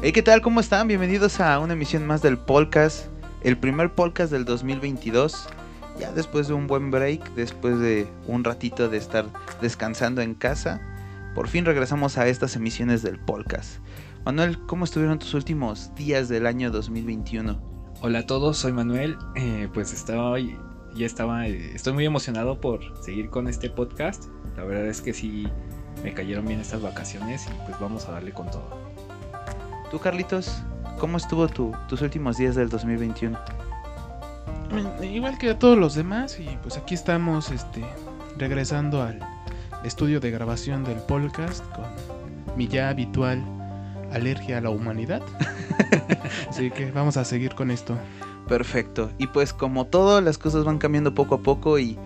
Hey, ¿qué tal? ¿Cómo están? Bienvenidos a una emisión más del podcast, el primer podcast del 2022. Ya después de un buen break, después de un ratito de estar descansando en casa, por fin regresamos a estas emisiones del podcast. Manuel, ¿cómo estuvieron tus últimos días del año 2021? Hola a todos, soy Manuel. Eh, pues estaba ya estaba, estoy muy emocionado por seguir con este podcast. La verdad es que sí me cayeron bien estas vacaciones y pues vamos a darle con todo. Tú, Carlitos, ¿cómo estuvo tu, tus últimos días del 2021? Igual que a todos los demás, y pues aquí estamos este, regresando al estudio de grabación del podcast con mi ya habitual alergia a la humanidad. Así que vamos a seguir con esto. Perfecto. Y pues como todo, las cosas van cambiando poco a poco y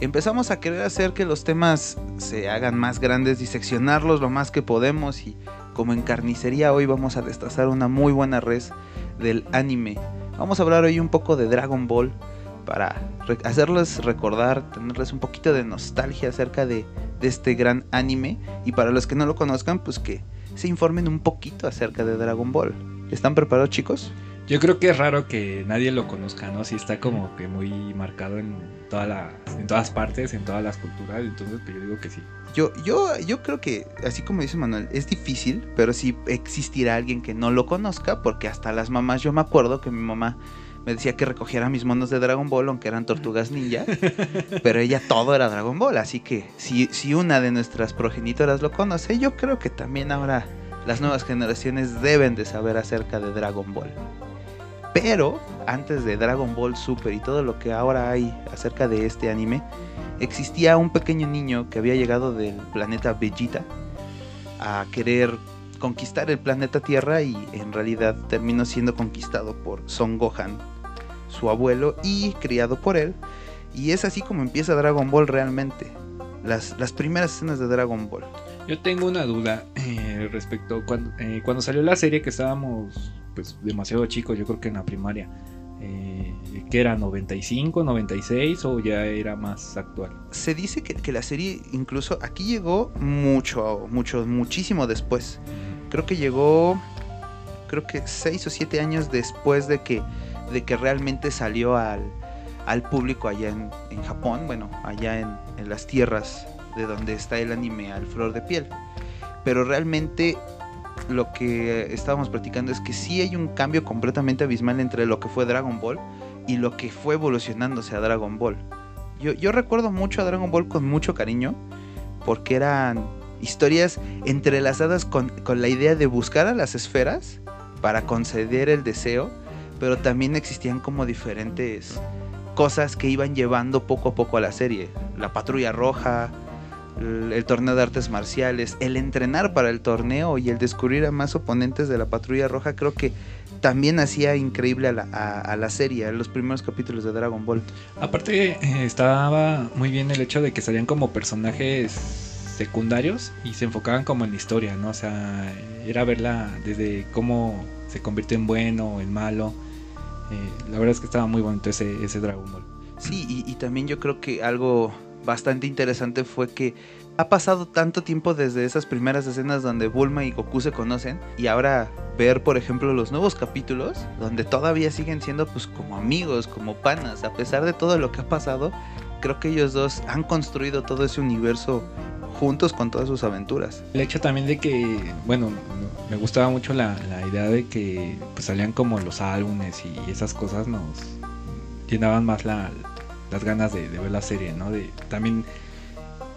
empezamos a querer hacer que los temas se hagan más grandes, diseccionarlos lo más que podemos y como en carnicería hoy vamos a destazar una muy buena res del anime. Vamos a hablar hoy un poco de Dragon Ball para hacerles recordar, tenerles un poquito de nostalgia acerca de, de, este gran anime y para los que no lo conozcan pues que se informen un poquito acerca de Dragon Ball. ¿Están preparados chicos? Yo creo que es raro que nadie lo conozca, ¿no? Sí está como que muy marcado en, toda la, en todas partes, en todas las culturas, entonces pues yo digo que sí. Yo, yo, yo creo que, así como dice Manuel, es difícil, pero sí existirá alguien que no lo conozca, porque hasta las mamás, yo me acuerdo que mi mamá me decía que recogiera mis monos de Dragon Ball, aunque eran tortugas ninja, pero ella todo era Dragon Ball, así que si, si una de nuestras progenitoras lo conoce, yo creo que también ahora las nuevas generaciones deben de saber acerca de Dragon Ball. Pero antes de Dragon Ball Super y todo lo que ahora hay acerca de este anime, existía un pequeño niño que había llegado del planeta Vegeta a querer conquistar el planeta Tierra y en realidad terminó siendo conquistado por Son Gohan, su abuelo, y criado por él. Y es así como empieza Dragon Ball realmente. Las, las primeras escenas de Dragon Ball. Yo tengo una duda eh, respecto cuando, eh, cuando salió la serie que estábamos pues demasiado chicos, yo creo que en la primaria. Eh, que era 95, 96 o ya era más actual. Se dice que, que, la serie incluso aquí llegó mucho, mucho, muchísimo después. Creo que llegó, creo que 6 o 7 años después de que, de que realmente salió al, al público allá en, en, Japón, bueno, allá en, en las tierras de donde está el anime al flor de piel. Pero realmente lo que estábamos platicando es que sí hay un cambio completamente abismal entre lo que fue Dragon Ball y lo que fue evolucionándose a Dragon Ball. Yo, yo recuerdo mucho a Dragon Ball con mucho cariño porque eran historias entrelazadas con, con la idea de buscar a las esferas para conceder el deseo, pero también existían como diferentes cosas que iban llevando poco a poco a la serie. La patrulla roja, el, el, torneo de artes marciales, el entrenar para el torneo y el descubrir a más oponentes de la patrulla roja, creo que también hacía increíble a la, a, a la serie, a los primeros capítulos de Dragon Ball. Aparte, eh, estaba muy bien el hecho de que salían como personajes secundarios y se enfocaban como en la historia, ¿no? O sea, era verla desde cómo se convirtió en bueno o en malo. Eh, la verdad es que estaba muy bonito ese, ese Dragon Ball. Sí, y, y también yo creo que algo bastante interesante fue que ha pasado tanto tiempo desde esas primeras escenas donde Bulma y Goku se conocen y ahora ver por ejemplo los nuevos capítulos donde todavía siguen siendo pues como amigos, como panas, a pesar de todo lo que ha pasado, creo que ellos dos han construido todo ese universo juntos con todas sus aventuras. El hecho también de que, bueno, me gustaba mucho la, la idea de que pues salían como los álbumes y esas cosas nos llenaban más la, las ganas de, de, ver la serie, ¿no? De, también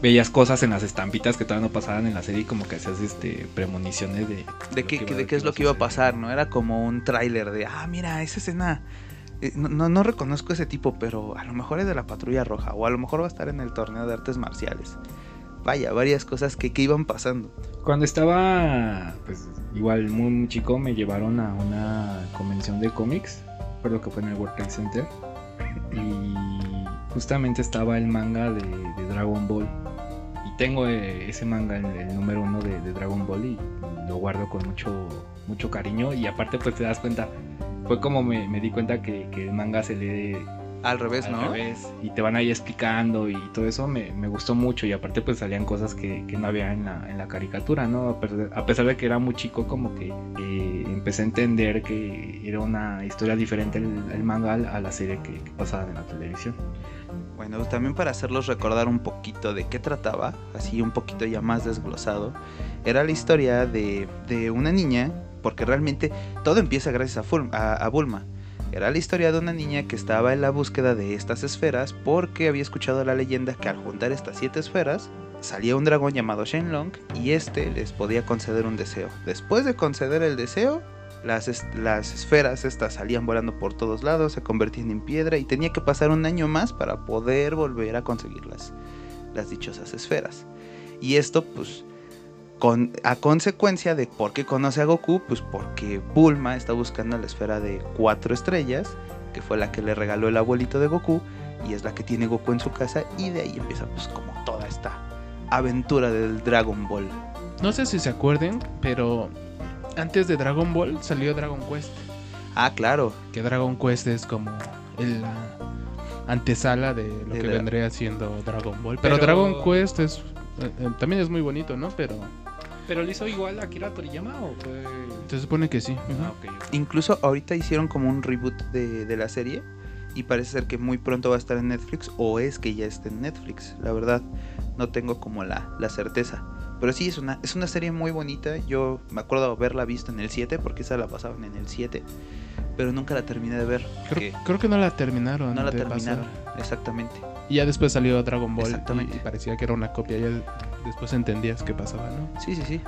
veías cosas en las estampitas que todavía no pasaban en la serie y como que hacías este premoniciones de... De, qué, de qué es lo que iba a pasar, ¿no? Era como un tráiler de, ah, mira, esa escena... Eh, no, no, no, reconozco ese tipo, pero a lo mejor es de la patrulla roja o a lo mejor va a estar en el torneo de artes marciales. Vaya, varias cosas que, que iban pasando. Cuando estaba, pues igual muy, muy chico, me llevaron a una convención de cómics, recuerdo que fue en el World Trade Center, y justamente estaba el manga de, Dragon Ball. Y tengo eh, ese manga, el, el número uno de, de, Dragon Ball, y lo guardo con mucho, mucho cariño. Y aparte, pues te das cuenta, fue como me, me di cuenta que, que, el manga se lee Al revés, al ¿no? revés. Y te van ahí explicando y todo eso me, me gustó mucho. Y aparte pues salían cosas que, que no había en la, en la caricatura, ¿no? A pesar, de que era muy chico, como que eh, empecé a entender que era una historia diferente el, el manga a la serie que, que pasaba en la televisión. Bueno, también para hacerlos recordar un poquito de qué trataba, así un poquito ya más desglosado, era la historia de, de una niña, porque realmente todo empieza gracias a, Ful- a- a Bulma. Era la historia de una niña que estaba en la búsqueda de estas esferas porque había escuchado la leyenda que al juntar estas siete esferas salía un dragón llamado Shenlong y este les podía conceder un deseo. Después de conceder el deseo, las, las esferas estas salían volando por todos lados, se convertían en piedra y tenía que pasar un año más para poder volver a conseguir las, las dichosas esferas. Y esto pues con, a consecuencia de por qué conoce a Goku, pues porque Bulma está buscando la esfera de cuatro estrellas, que fue la que le regaló el abuelito de Goku, y es la que tiene Goku en su casa, y de ahí empieza pues como toda esta aventura del Dragon Ball. No sé si se acuerden, pero antes de Dragon Ball salió Dragon Quest. Ah, claro, Que Dragon Quest es como el, la antesala de lo De que vendría siendo Dragon Ball. Pero, Pero- Dragon Quest es eh, eh, también es muy bonito, ¿no? Pero ¿Pero lo hizo igual Akira Toriyama o fue...? se supone que sí. Ah, incluso ahorita hicieron como un reboot de, de la serie, y parece ser que muy pronto va a estar en Netflix, o es que ya está en Netflix, la verdad, no tengo como la, la certeza. Pero sí, es una, es una serie muy bonita. Yo me acuerdo haberla visto en el 7, porque esa la pasaban en el 7. Pero nunca la terminé de ver. Creo, porque creo que no la terminaron. no la terminaron. pasar. Exactamente. Y ya después salió Dragon Ball. y- Exactamente. Y, parecía que era una copia. Ya después entendías qué pasaba, ¿no? Sí, sí, sí.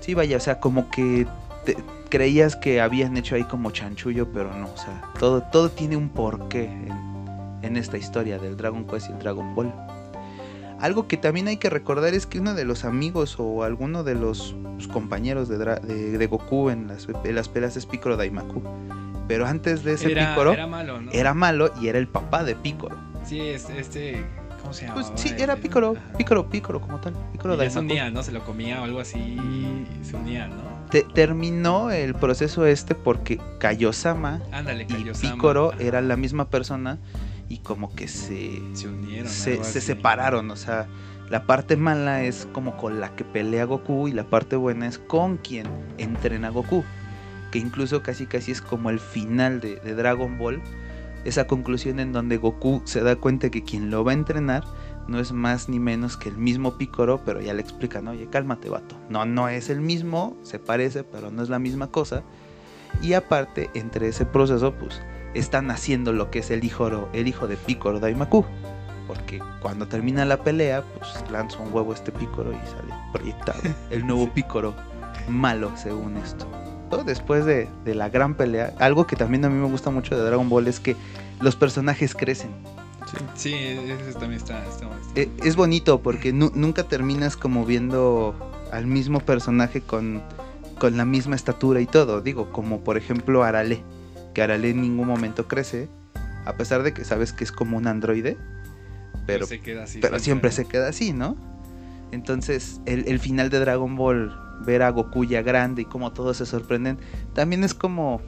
Sí, vaya, o sea, como que te- creías que habían hecho ahí como chanchullo, pero no. O sea, todo, todo tiene un porqué en, en esta historia del Dragon Quest y el Dragon Ball. Algo que también hay que recordar es que uno de los amigos o alguno de los pues, compañeros de, Dra- de- de Goku en las, en las peleas es Piccolo Daimaku. Pero antes de ese Era, Piccolo era era, malo, ¿no? malo y era el papá de Piccolo. Sí, es- este... ¿Cómo se llama? Pues sí, era Piccolo, Piccolo, Piccolo como tal. Piccolo Y se unía, ¿no? Se lo comía o algo así y se unía, ¿no? Te- terminó el proceso este porque Kaiosama Ándale, y Kaiosama. Picoro Ajá. eran la misma persona y como que se, Se unieron. se, se separaron, o sea, la parte mala es como con la que pelea Goku y la parte buena es con quien entrena Goku, que incluso casi casi es como el final de, de Dragon Ball, esa conclusión en donde Goku se da cuenta que quien lo va a entrenar no es más ni menos que el mismo Picoro, pero ya le explican, oye, cálmate, vato. No, no es el mismo, se parece, pero no es la misma cosa. Y aparte, entre ese proceso, pues, están haciendo lo que es el hijo, el hijo de Picoro Daimaku. Porque cuando termina la pelea, pues lanza un huevo este Picoro y sale proyectado. El nuevo Picoro malo, según esto. Después de, de la gran pelea, algo que también a mí me gusta mucho de Dragon Ball es que los personajes crecen. Sí. Sí, ese también está... está, está- E- Es bonito porque nu- nunca terminas como viendo al mismo personaje con, con la misma estatura y todo. Digo, como por ejemplo Arale, que Arale en ningún momento crece, a pesar de que sabes que es como un androide, pero, se queda así. pero siempre se queda así, ¿no? Entonces, el, el final de Dragon Ball, ver a Goku ya grande y como todos se sorprenden, también es como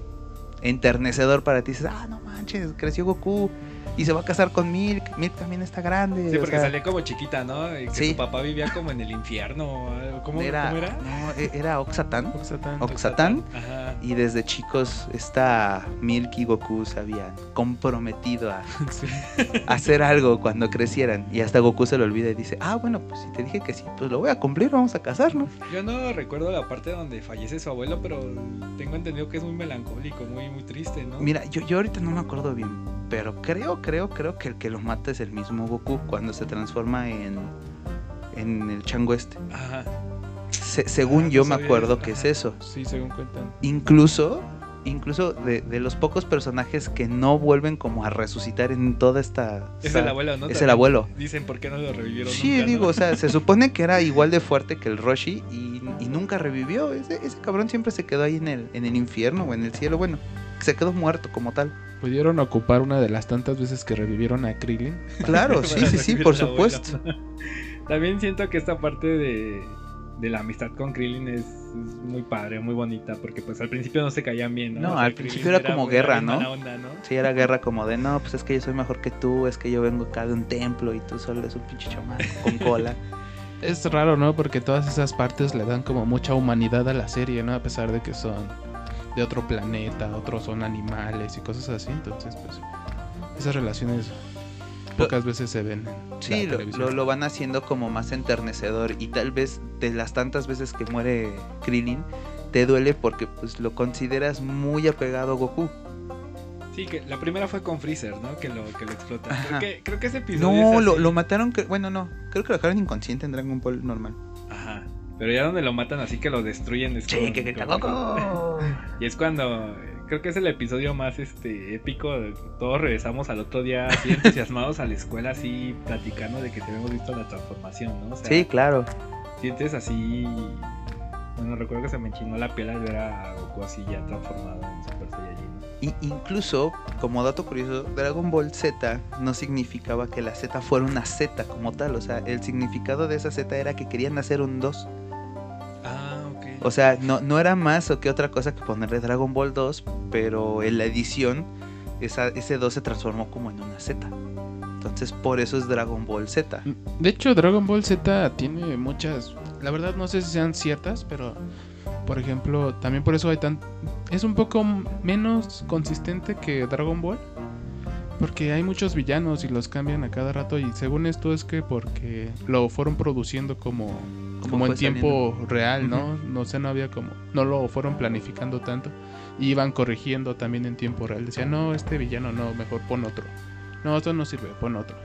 enternecedor para ti. Dices, ah, no manches, creció Goku y se va a casar con Milk. Milk también está grande. Sí, o porque sea, salía como chiquita, ¿no? Y que Sí. su papá vivía como en el infierno. o. ¿Cómo era, cómo era? No, e- era Oxatán. Oxatán. Ox- Oxatán. Ajá. Y desde chicos, esta Milk y Goku se habían comprometido a, Sí. a hacer algo cuando crecieran. Y hasta Goku se lo olvida y dice, ah, bueno, pues si te dije que sí, pues lo voy a cumplir, vamos a casarnos. Yo no recuerdo la parte donde fallece su abuelo, pero tengo entendido que es muy melancólico, muy, muy triste, ¿no? Mira, yo, yo ahorita no me acuerdo bien, pero creo, creo, creo que el que lo mata es el mismo Goku cuando se transforma en, en el chango este. Ajá. Se- según Ah, yo no me acuerdo eso, que es eso. Sí, según cuentan. Incluso, incluso de, de los pocos personajes que no vuelven como a resucitar en toda esta... Es el abuelo, ¿no? Es el abuelo. Dicen por qué no lo revivieron. Sí, nunca, ¿no? digo, o sea, se supone que era igual de fuerte que el Roshi y, y nunca revivió. Ese, ese cabrón siempre se quedó ahí en el, en el infierno o en el cielo. Bueno, se quedó muerto como tal. Pudieron ocupar una de las tantas veces que revivieron a Krillin. Claro, sí, sí, sí, por supuesto. También siento que esta parte de, de la amistad con Krillin es, es muy padre, muy bonita, porque pues al principio no se caían bien, ¿no? No, O sea, al Krillin principio era como guerra, ¿no? mala onda, ¿no? Sí, era guerra como de, no, pues es que yo soy mejor que tú, es que yo vengo acá de un templo y tú solo eres un pinche chamaco con cola. Es raro, ¿no? Porque todas esas partes le dan como mucha humanidad a la serie, ¿no? A pesar de que son de otro planeta, otros son animales y cosas así. Entonces, pues, esas relaciones pocas veces se ven. En Sí, la lo, lo, lo van haciendo como más enternecedor y tal vez de las tantas veces que muere Krillin, te duele porque pues lo consideras muy apegado a Goku. Sí, que la primera fue con Freezer, ¿no? Que lo, que lo explota. Creo que, creo que ese episodio No, es lo, así. lo mataron, cre- bueno, no, creo que lo dejaron inconsciente en Dragon Ball normal. Pero ya donde lo matan así que lo destruyen es Sí, con- que con- Goku. Y es cuando creo que es el episodio más este épico. Todos regresamos al otro día así entusiasmados a la escuela así platicando de que te habíamos visto la transformación, ¿no? O sea, Sí, claro. sientes así bueno, recuerdo que se me enchinó la piel al ver a Goku así ya transformado en Super Saiyajin. Y incluso, como dato curioso, Dragon Ball Z no significaba que la Z fuera una Z como tal. O sea, el significado de esa Z era que querían hacer un 2. O sea, no, no era más o que otra cosa que ponerle Dragon Ball 2, pero en la edición ese 2 se transformó como en una Z. Entonces por eso es Dragon Ball Z. De hecho, Dragon Ball Z tiene muchas. La verdad, no sé si sean ciertas, pero. Por ejemplo, también por eso hay tan. Es un poco menos consistente que Dragon Ball. Porque hay muchos villanos y los cambian a cada rato. Y según esto es que porque lo fueron produciendo como. Como en tiempo real, ¿no? No sé, no había como. No lo fueron planificando tanto. Y iban corrigiendo también en tiempo real. Decían, no, este villano no, mejor pon otro. No, esto no sirve, pon otro.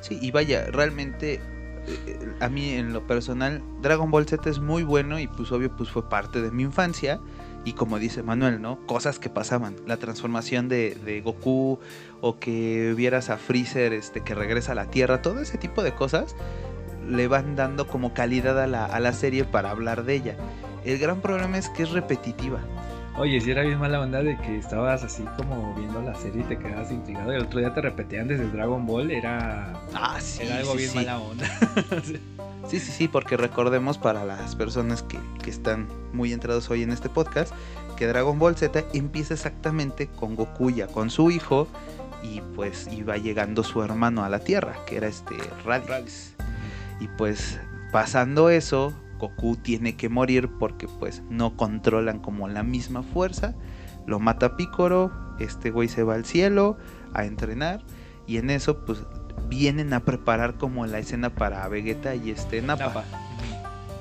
Sí, y vaya, realmente eh, a mí en lo personal Dragon Ball Z es muy bueno y pues obvio pues fue parte de mi infancia y como dice Manuel, ¿no? Cosas que pasaban, la transformación de, de Goku o que vieras a Freezer este que regresa a la Tierra, todo ese tipo de cosas le van dando como calidad a la, a la serie para hablar de ella. El gran problema es que es repetitiva. Oye, si era bien mala onda de que estabas así como viendo la serie y te quedabas intrigado y el otro día te repetían desde Dragon Ball, era, Ah, sí. era algo sí, bien sí. mala onda. Sí, sí, sí, porque recordemos para las personas que, que están muy entrados hoy en este podcast, que Dragon Ball Z empieza exactamente con Goku ya con su hijo y pues iba llegando su hermano a la Tierra, que era este Raditz. Y pues pasando eso, Goku tiene que morir porque pues no controlan como la misma fuerza. Lo mata Picoro, este güey se va al cielo a entrenar y en eso pues vienen a preparar como la escena para Vegeta y este Nappa. Napa.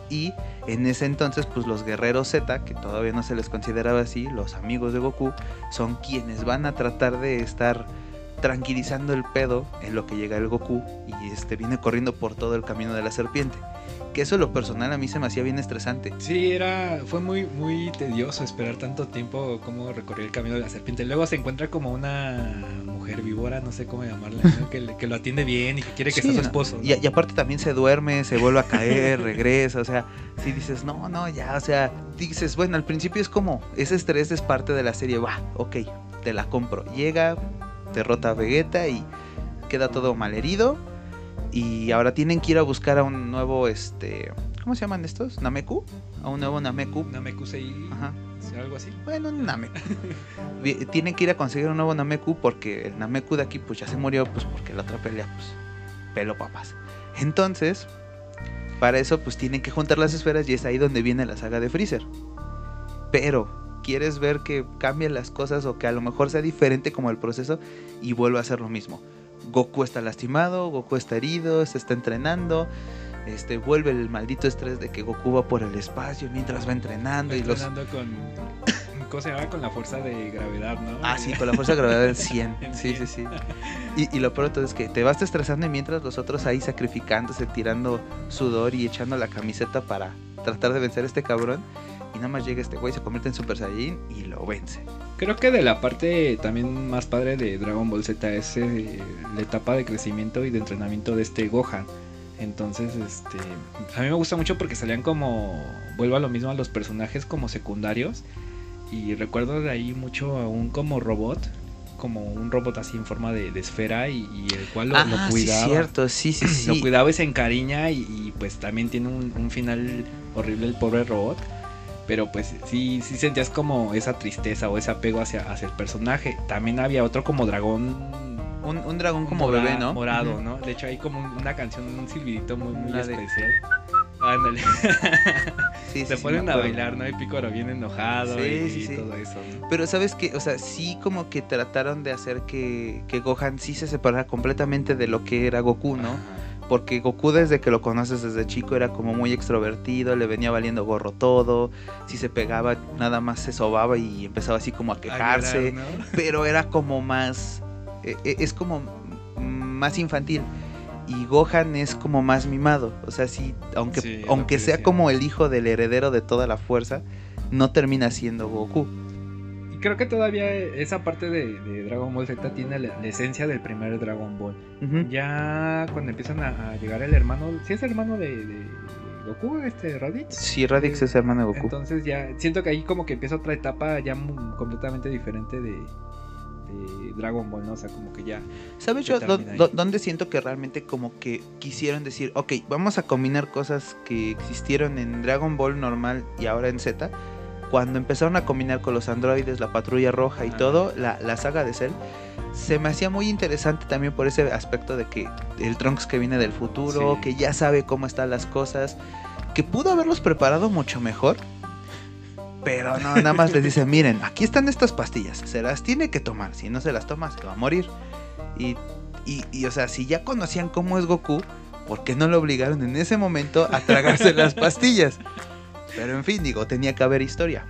Y en ese entonces, pues los guerreros Z, que todavía no se les consideraba así, los amigos de Goku, son quienes van a tratar de estar tranquilizando el pedo en lo que llega el Goku y este viene corriendo por todo el camino de la serpiente. Que eso lo personal a mí se me hacía bien estresante. Sí, era, fue muy, muy tedioso esperar tanto tiempo como recorrer el camino de la serpiente. Luego se encuentra como una mujer víbora, no sé cómo llamarla, ¿no? que, que lo atiende bien y que quiere que Sí, sea su esposo. ¿no? Y, y aparte también se duerme, se vuelve a caer, regresa, o sea, si dices, no, no, ya, o sea, dices, bueno, al principio es como, ese estrés es parte de la serie, va, ok, te la compro. Llega, derrota a Vegeta y queda todo malherido. Y ahora tienen que ir a buscar a un nuevo, este, ¿cómo se llaman estos? ¿Nameku? A un nuevo Nameku. Namekusei, Ajá. algo así. Bueno, un Nameku. Tienen que ir a conseguir un nuevo Nameku porque el Nameku de aquí pues ya se murió, pues porque la otra pelea pues pelo papas. Entonces, para eso pues tienen que juntar las esferas y es ahí donde viene la saga de Freezer. Pero, ¿quieres ver que cambien las cosas o que a lo mejor sea diferente como el proceso y vuelva a ser lo mismo? Goku está lastimado, Goku está herido, se está entrenando. Este, vuelve el maldito estrés de que Goku va por el espacio mientras va entrenando y los Entrenando con, ¿cómo se llama? Con la fuerza de gravedad, ¿no? Ah, sí, con la fuerza de gravedad del 100. El Sí, sí, 100. sí. Y, y lo peor de todo es que te vas estresando y mientras los otros ahí sacrificándose, tirando sudor y echando la camiseta para tratar de vencer a este cabrón. Y nada más llega este güey, se convierte en Super Saiyajin y lo vence. Creo que de la parte también más padre de Dragon Ball Z es eh, la etapa de crecimiento y de entrenamiento de este Gohan. Entonces, este, a mí me gusta mucho porque salían como, vuelvo a lo mismo a los personajes como secundarios. Y recuerdo de ahí mucho a un como robot como un robot así en forma de, de esfera y, y el cual lo, lo ah, cuidaba. sí, cierto, sí, sí, sí. Lo cuidaba y se encariña y, y, pues también tiene un, un final horrible el pobre robot. Pero pues sí, sí sentías como esa tristeza o ese apego hacia, hacia el personaje. También había otro como dragón Un, un dragón como mora- bebé, ¿no? Morado. ¿no? De hecho hay como un- una canción, un silbidito muy, muy La de- especial. Ándale. Sí, sí, Se ponen a bailar, ¿no? Y Pícoro bien enojado y, todo eso, ¿no? Pero sabes que, o sea, sí como que trataron de hacer que, que Gohan sí se separara completamente de lo que era Goku, ¿no? Ajá. Porque Goku desde que lo conoces desde chico era como muy extrovertido, le venía valiendo gorro todo, si se pegaba nada más se sobaba y empezaba así como a A quejarse, llorar, ¿no? pero era como más, eh, eh, es como más infantil. Y Gohan es como más mimado, o sea, sí, aunque, Sí, aunque que sea como el hijo del heredero de toda la fuerza, no termina siendo Goku. Creo que todavía esa parte de, de Dragon Ball Z tiene la, la esencia del primer Dragon Ball. Ya cuando empiezan a, a llegar el hermano, si es hermano de, de Goku, este Raditz. Sí, Radix es hermano de Goku. Entonces ya siento que ahí como que empieza otra etapa ya completamente diferente de, de Dragon Ball, ¿no? O sea, como que ya... ¿Sabes yo dónde siento que realmente como que quisieron decir, ok, vamos a combinar cosas que existieron en Dragon Ball normal y ahora en Z? Cuando empezaron a combinar con los androides, la patrulla roja y Ah. todo, la, la saga de Cell, se me hacía muy interesante también por ese aspecto de que el Trunks que viene del futuro, Sí. que ya sabe cómo están las cosas, que pudo haberlos preparado mucho mejor. Pero no, nada más les dice, miren, aquí están estas pastillas, se las tiene que tomar, si no se las toma se va a morir. Y, y, y, o sea, si ya conocían cómo es Goku, ¿por qué no lo obligaron en ese momento a tragarse las pastillas? Pero en fin, digo, tenía que haber historia.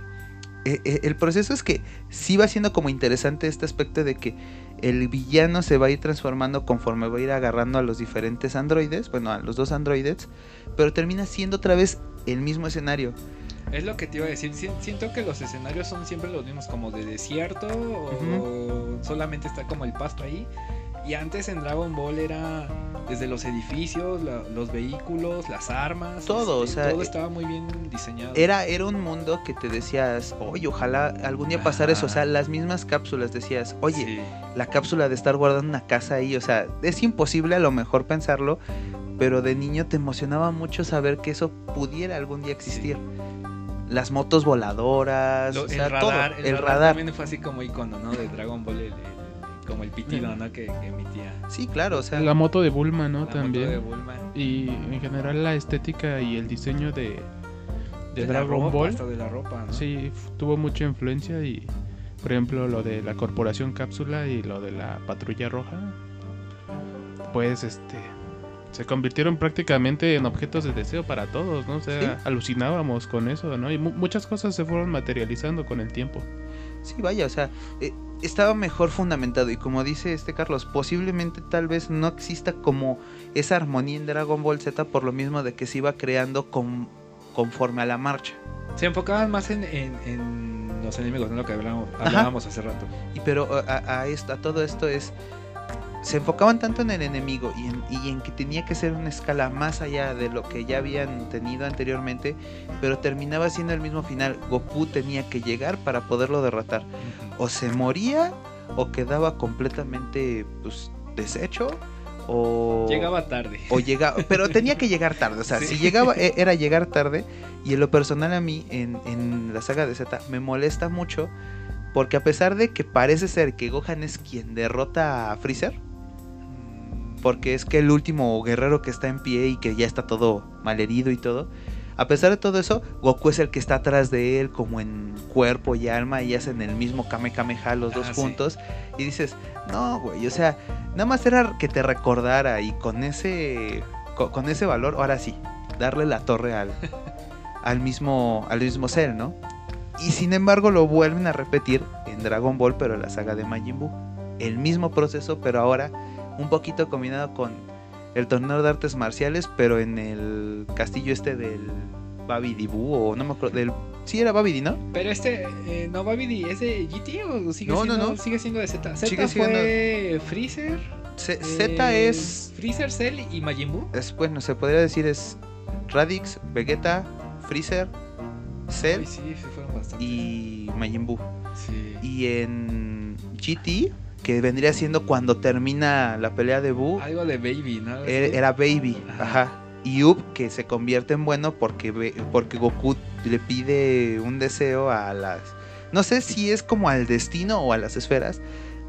Eh, eh, el proceso es que sí va siendo como interesante este aspecto de que el villano se va a ir transformando conforme va a ir agarrando a los diferentes androides, bueno, a los dos androides, pero termina siendo otra vez el mismo escenario. Es lo que te iba a decir. si- Siento que los escenarios son siempre los mismos, como de desierto o solamente está como el pasto ahí. Y antes en Dragon Ball era desde los edificios, la- los vehículos, las armas. Todo, este, o sea, todo eh, estaba muy bien diseñado. Era, era un mundo que te decías, oye, ojalá algún día pasara eso. O sea, las mismas cápsulas decías, oye, Sí. la cápsula de estar guardando una casa ahí. O sea, es imposible a lo mejor pensarlo, pero de niño te emocionaba mucho saber que eso pudiera algún día existir. Las motos voladoras, Lo- o sea, el radar, todo. el, radar, también fue así como icono, ¿no? De Dragon Ball, el- como el pitido, ¿no? Que, que emitía. Sí, claro, o sea, La moto de Bulma, ¿no? La moto También. de Bulma. Y en general la estética y el diseño de, de, De la Dragon ropa, Ball. De la ropa, ¿no? Sí, tuvo mucha influencia y, por ejemplo, lo de la Corporación Cápsula y lo de la Patrulla Roja, pues, este, se convirtieron prácticamente en objetos de deseo para todos, ¿no? O sea, Sí. alucinábamos con eso, ¿no? Y mu- muchas cosas se fueron materializando con el tiempo. sí, vaya, o sea, eh, estaba mejor fundamentado. Y como dice este Carlos, posiblemente tal vez no exista como esa armonía en Dragon Ball Z por lo mismo de que se iba creando con- conforme a la marcha. Se enfocaban más en, en- en los enemigos, ¿no? Lo que hablábamos, hablábamos hace rato. Y pero a, a esto, a todo esto es. Se enfocaban tanto en el enemigo y en, y en que tenía que ser una escala más allá de lo que ya habían tenido anteriormente, pero terminaba siendo el mismo final. Goku tenía que llegar para poderlo derrotar. O se moría o quedaba completamente pues, deshecho o Llegaba tarde. o llegaba, pero tenía que llegar tarde, o sea, Sí. si llegaba e- era llegar tarde y en lo personal a mí en, en la saga de Z me molesta mucho porque a pesar de que parece ser que Gohan es quien derrota a Freezer, porque es que el último guerrero que está en pie y que ya está todo malherido y todo, a pesar de todo eso, Goku es el que está atrás de él como en cuerpo y alma y hacen el mismo Kame Kameha los dos Ah, sí. juntos y dices, no, güey, o sea, nada más era que te recordara y con ese co- con, ese valor, ahora sí, darle la torre al al mismo al mismo Cell, ¿no? Y sin embargo lo vuelven a repetir en Dragon Ball, pero en la saga de Majin Buu. El mismo proceso, pero ahora un poquito combinado con el torneo de artes marciales, pero en el castillo este del Babidi Buu, o no me acuerdo, del... Sí, era Babidi, ¿no? Pero este, eh, no, Babidi, ¿es de GT o sigue No, no, siendo, no. sigue siendo de Z? Z Sigue fue Freezer. Z Z eh, es, Freezer, Cell y Majin Buu. es, bueno, se podría decir es Radix, Vegeta, Freezer, Cell Ay, sí, y Majin Buu. Sí. Y en GT que vendría siendo cuando termina la pelea de Buu, Algo de Baby, ¿no? era, era Baby, Ajá. ajá. Y Up que se convierte en bueno porque, porque Goku le pide un deseo a las... No sé si es como al destino o a las esferas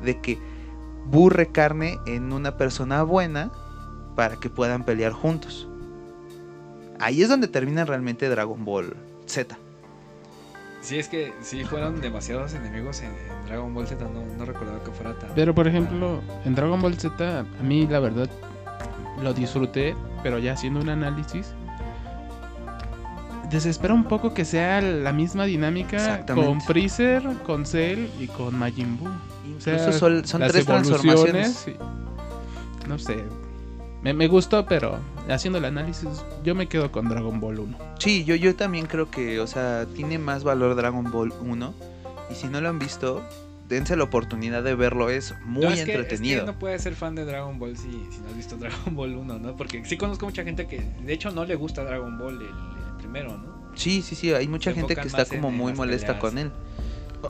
de que Buu recarne en una persona buena para que puedan pelear juntos. Ahí es donde termina realmente Dragon Ball Z. Sí, es que sí fueron demasiados enemigos en, en Dragon Ball Z, no, no recordaba que fuera tan... Pero por ejemplo, en Dragon Ball Z, a mí la verdad lo disfruté, pero ya haciendo un análisis, desespera un poco que sea la misma dinámica con Freezer, con Cell y con Majin Buu. sea, Incluso son, son Las tres transformaciones. y- no sé, me, me gustó, pero haciendo el análisis, yo me quedo con Dragon Ball 1. Sí, yo, yo también creo que, o sea, tiene más valor Dragon Ball 1. Y si no lo han visto, dense la oportunidad de verlo, es muy No, es que- entretenido. es que no puedes ser fan de Dragon Ball si, si no has visto Dragon Ball 1, ¿no? Porque sí conozco mucha gente que, de hecho, no le gusta Dragon Ball el, el primero, ¿no? Sí, sí, sí, hay mucha Se gente que está como muy molesta peleas. con él.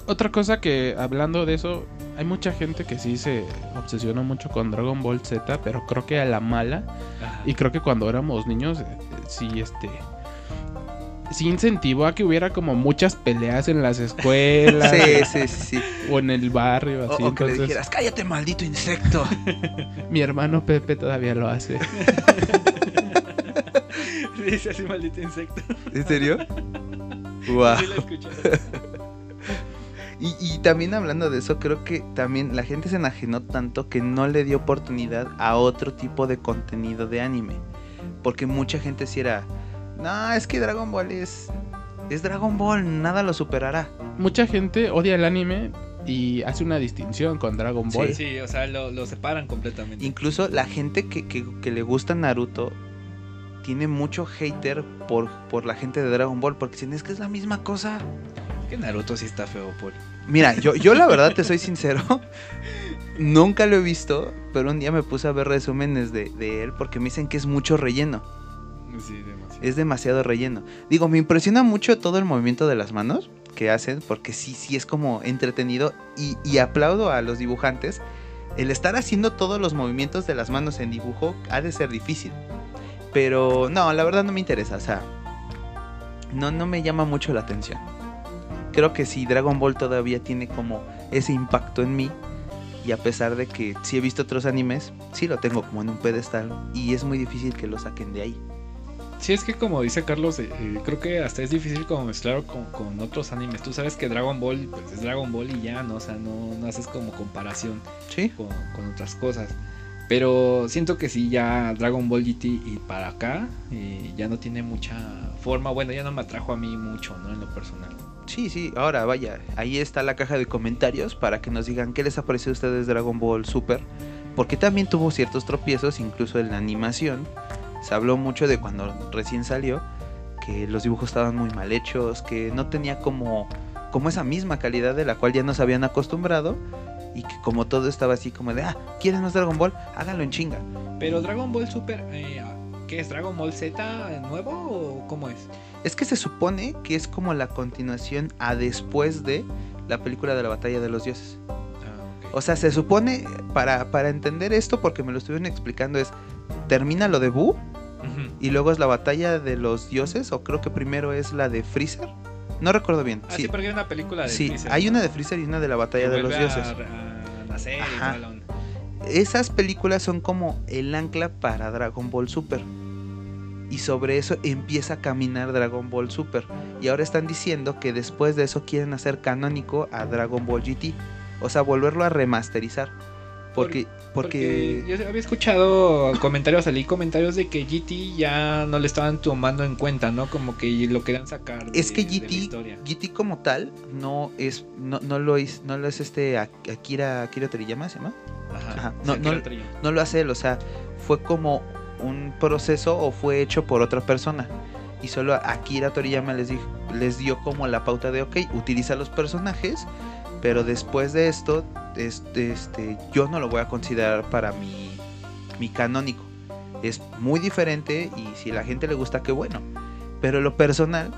Otra cosa que hablando de eso, hay mucha gente que sí se obsesionó mucho con Dragon Ball Z, pero creo que a la mala. Ajá. Y creo que cuando éramos niños, eh, sí, este. Sí incentivó a que hubiera como muchas peleas en las escuelas Sí, sí, sí, sí. o en el barrio, O, así. o que le dijeras, cállate, maldito insecto. mi hermano Pepe todavía lo hace. Dice así, maldito insecto. ¿En serio? Guau. Sí lo. Y, y también hablando de eso, creo que también la gente se enajenó tanto que no le dio oportunidad a otro tipo de contenido de anime. Porque mucha gente sí era, no, es que Dragon Ball es... Es Dragon Ball, nada lo superará. Mucha gente odia el anime y hace una distinción con Dragon Ball. Sí, o sea, lo, lo separan completamente. Incluso la gente que, que- que le gusta Naruto tiene mucho hater por, por la gente de Dragon Ball. Porque dicen, es que es la misma cosa. Que Naruto sí está feo, Paul. Mira, yo, yo la verdad te soy sincero. Nunca lo he visto, pero un día me puse a ver resúmenes de, de él porque me dicen que es mucho relleno. Sí, demasiado. Es demasiado relleno. Digo, me impresiona mucho todo el movimiento de las manos que hacen porque sí, sí es como entretenido y, y aplaudo a los dibujantes. El estar haciendo todos los movimientos de las manos en dibujo ha de ser difícil. Pero no, la verdad no me interesa. O sea, no, no me llama mucho la atención. Creo que sí, Dragon Ball todavía tiene como ese impacto en mí. Y a pesar de que sí he visto otros animes, sí lo tengo como en un pedestal. Y es muy difícil que lo saquen de ahí. Sí, es que como dice Carlos, eh, eh, creo que hasta es difícil como mezclarlo con, con otros animes. Tú sabes que Dragon Ball pues, es Dragon Ball y ya, ¿no? O sea, no, no haces como comparación Sí. con, con otras cosas. Pero siento que sí, ya Dragon Ball GT y para acá eh, ya no tiene mucha forma. Bueno, ya no me atrajo a mí mucho, ¿no? En lo personal. Sí, sí, ahora vaya, ahí está la caja de comentarios para que nos digan qué les ha parecido a ustedes Dragon Ball Super, porque también tuvo ciertos tropiezos, incluso en la animación. Se habló mucho de cuando recién salió, que los dibujos estaban muy mal hechos, que no tenía como, como esa misma calidad de la cual ya nos habían acostumbrado, y que como todo estaba así como de, ah, ¿quieren más Dragon Ball? Háganlo en chinga. Pero Dragon Ball Super, eh, ¿qué es? ¿Dragon Ball Z nuevo o cómo es? Es que se supone que es como la continuación a después de la película de la batalla de los dioses. Ah. O sea, se supone, para, para entender esto, porque me lo estuvieron explicando, es, termina lo de Buu y luego es la batalla de los dioses, o creo que primero es la de Freezer. No recuerdo bien. Ah, sí, sí, porque hay una película de sí, Freezer, hay ¿no? una de Freezer y una de la Que batalla de los a- dioses. a Ajá. Esas películas son como el ancla para Dragon Ball Super. Y sobre eso empieza a caminar Dragon Ball Super. Y ahora están diciendo que después de eso quieren hacer canónico a Dragon Ball GT. O sea, volverlo a remasterizar. Porque, porque, Porque yo había escuchado comentarios, salí comentarios de que GT ya no le estaban tomando en cuenta, ¿no? Como que lo querían sacar. de- es que GT. GT como tal no es, no, no lo es, no lo es este Ak- Akira, Akira Toriyama, ¿se llama? Ajá. Ajá. No, no- no lo hace él, o sea, fue como un proceso o fue hecho por otra persona. Y solo Akira Toriyama les, dijo, les dio como la pauta de, ok, utiliza los personajes, pero después de esto, este, este, yo no lo voy a considerar para mi, mi canónico. Es muy diferente y si a la gente le gusta, qué bueno. Pero lo personal,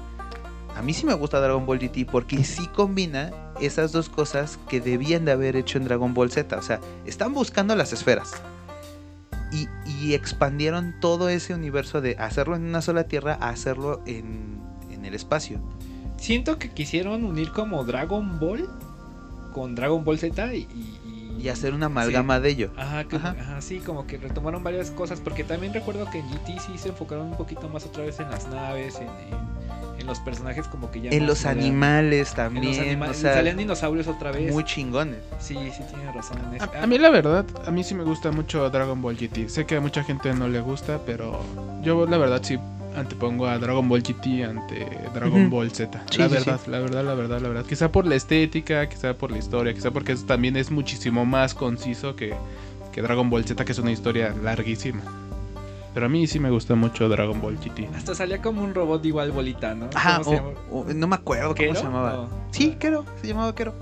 a mí sí me gusta Dragon Ball GT porque sí combina esas dos cosas que debían de haber hecho en Dragon Ball Z. O sea, están buscando las esferas. Y, expandieron todo ese universo de hacerlo en una sola tierra a hacerlo en, en el espacio. Siento que quisieron unir como Dragon Ball con Dragon Ball Z y, y- Y hacer una amalgama de ello. Ajá, que- Ajá. ajá, sí, como que retomaron varias cosas, porque también recuerdo que en GT sí se enfocaron un poquito más otra vez en las naves, en, en- en los personajes como que ya... En los animales En también. los animales, o sea, salían dinosaurios otra vez. muy chingones. Sí, sí, tiene razón en eso. A, a mí la verdad, a mí sí me gusta mucho Dragon Ball GT. Sé que a mucha gente no le gusta, pero yo la verdad sí antepongo a Dragon Ball GT ante Dragon. Ball Z. Sí, la sí, verdad, la verdad, la verdad, la verdad. Quizá por la estética, quizá por la historia, quizá porque eso también es muchísimo más conciso que, que Dragon Ball Z, que es una historia larguísima. Pero a mí sí me gusta mucho Dragon Ball GT. Hasta salía como un robot igual bolita, ¿no? Ajá, no me acuerdo cómo se llamaba. No. Sí, Kero, se llamaba Kero.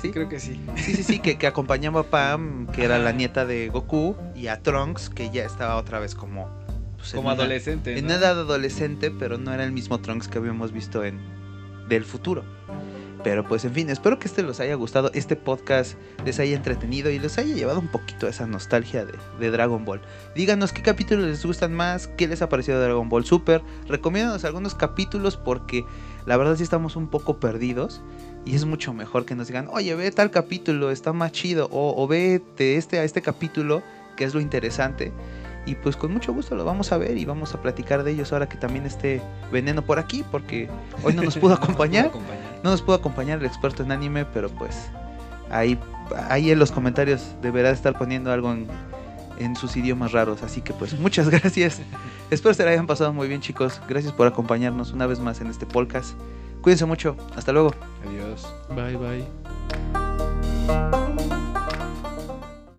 Sí, Creo que sí. sí, sí, sí, que, que acompañaba a Pam, que era la nieta de Goku, y a Trunks, que ya estaba otra vez como... pues, en Como una- adolescente, En ¿no? edad adolescente, pero no era el mismo Trunks que habíamos visto en del futuro. Pero pues en fin, espero que este los haya gustado, este podcast les haya entretenido y les haya llevado un poquito a esa nostalgia de, de Dragon Ball. Díganos qué capítulos les gustan más, qué les ha parecido de Dragon Ball Super. Recomiéndanos algunos capítulos porque la verdad sí estamos un poco perdidos. Y es mucho mejor que nos digan, oye, ve tal capítulo, está más chido. O, o ve de este a este capítulo, que es lo interesante. Y pues con mucho gusto lo vamos a ver y vamos a platicar de ellos ahora que también esté Veneno por aquí, porque hoy no nos pudo acompañar. acompañar. No nos pudo acompañar el experto en anime, pero pues ahí, ahí en los comentarios deberá estar poniendo algo en, en sus idiomas raros. Así que pues muchas gracias. Espero se la hayan pasado muy bien chicos. Gracias por acompañarnos una vez más en este podcast. Cuídense mucho. Hasta luego. Adiós. Bye bye.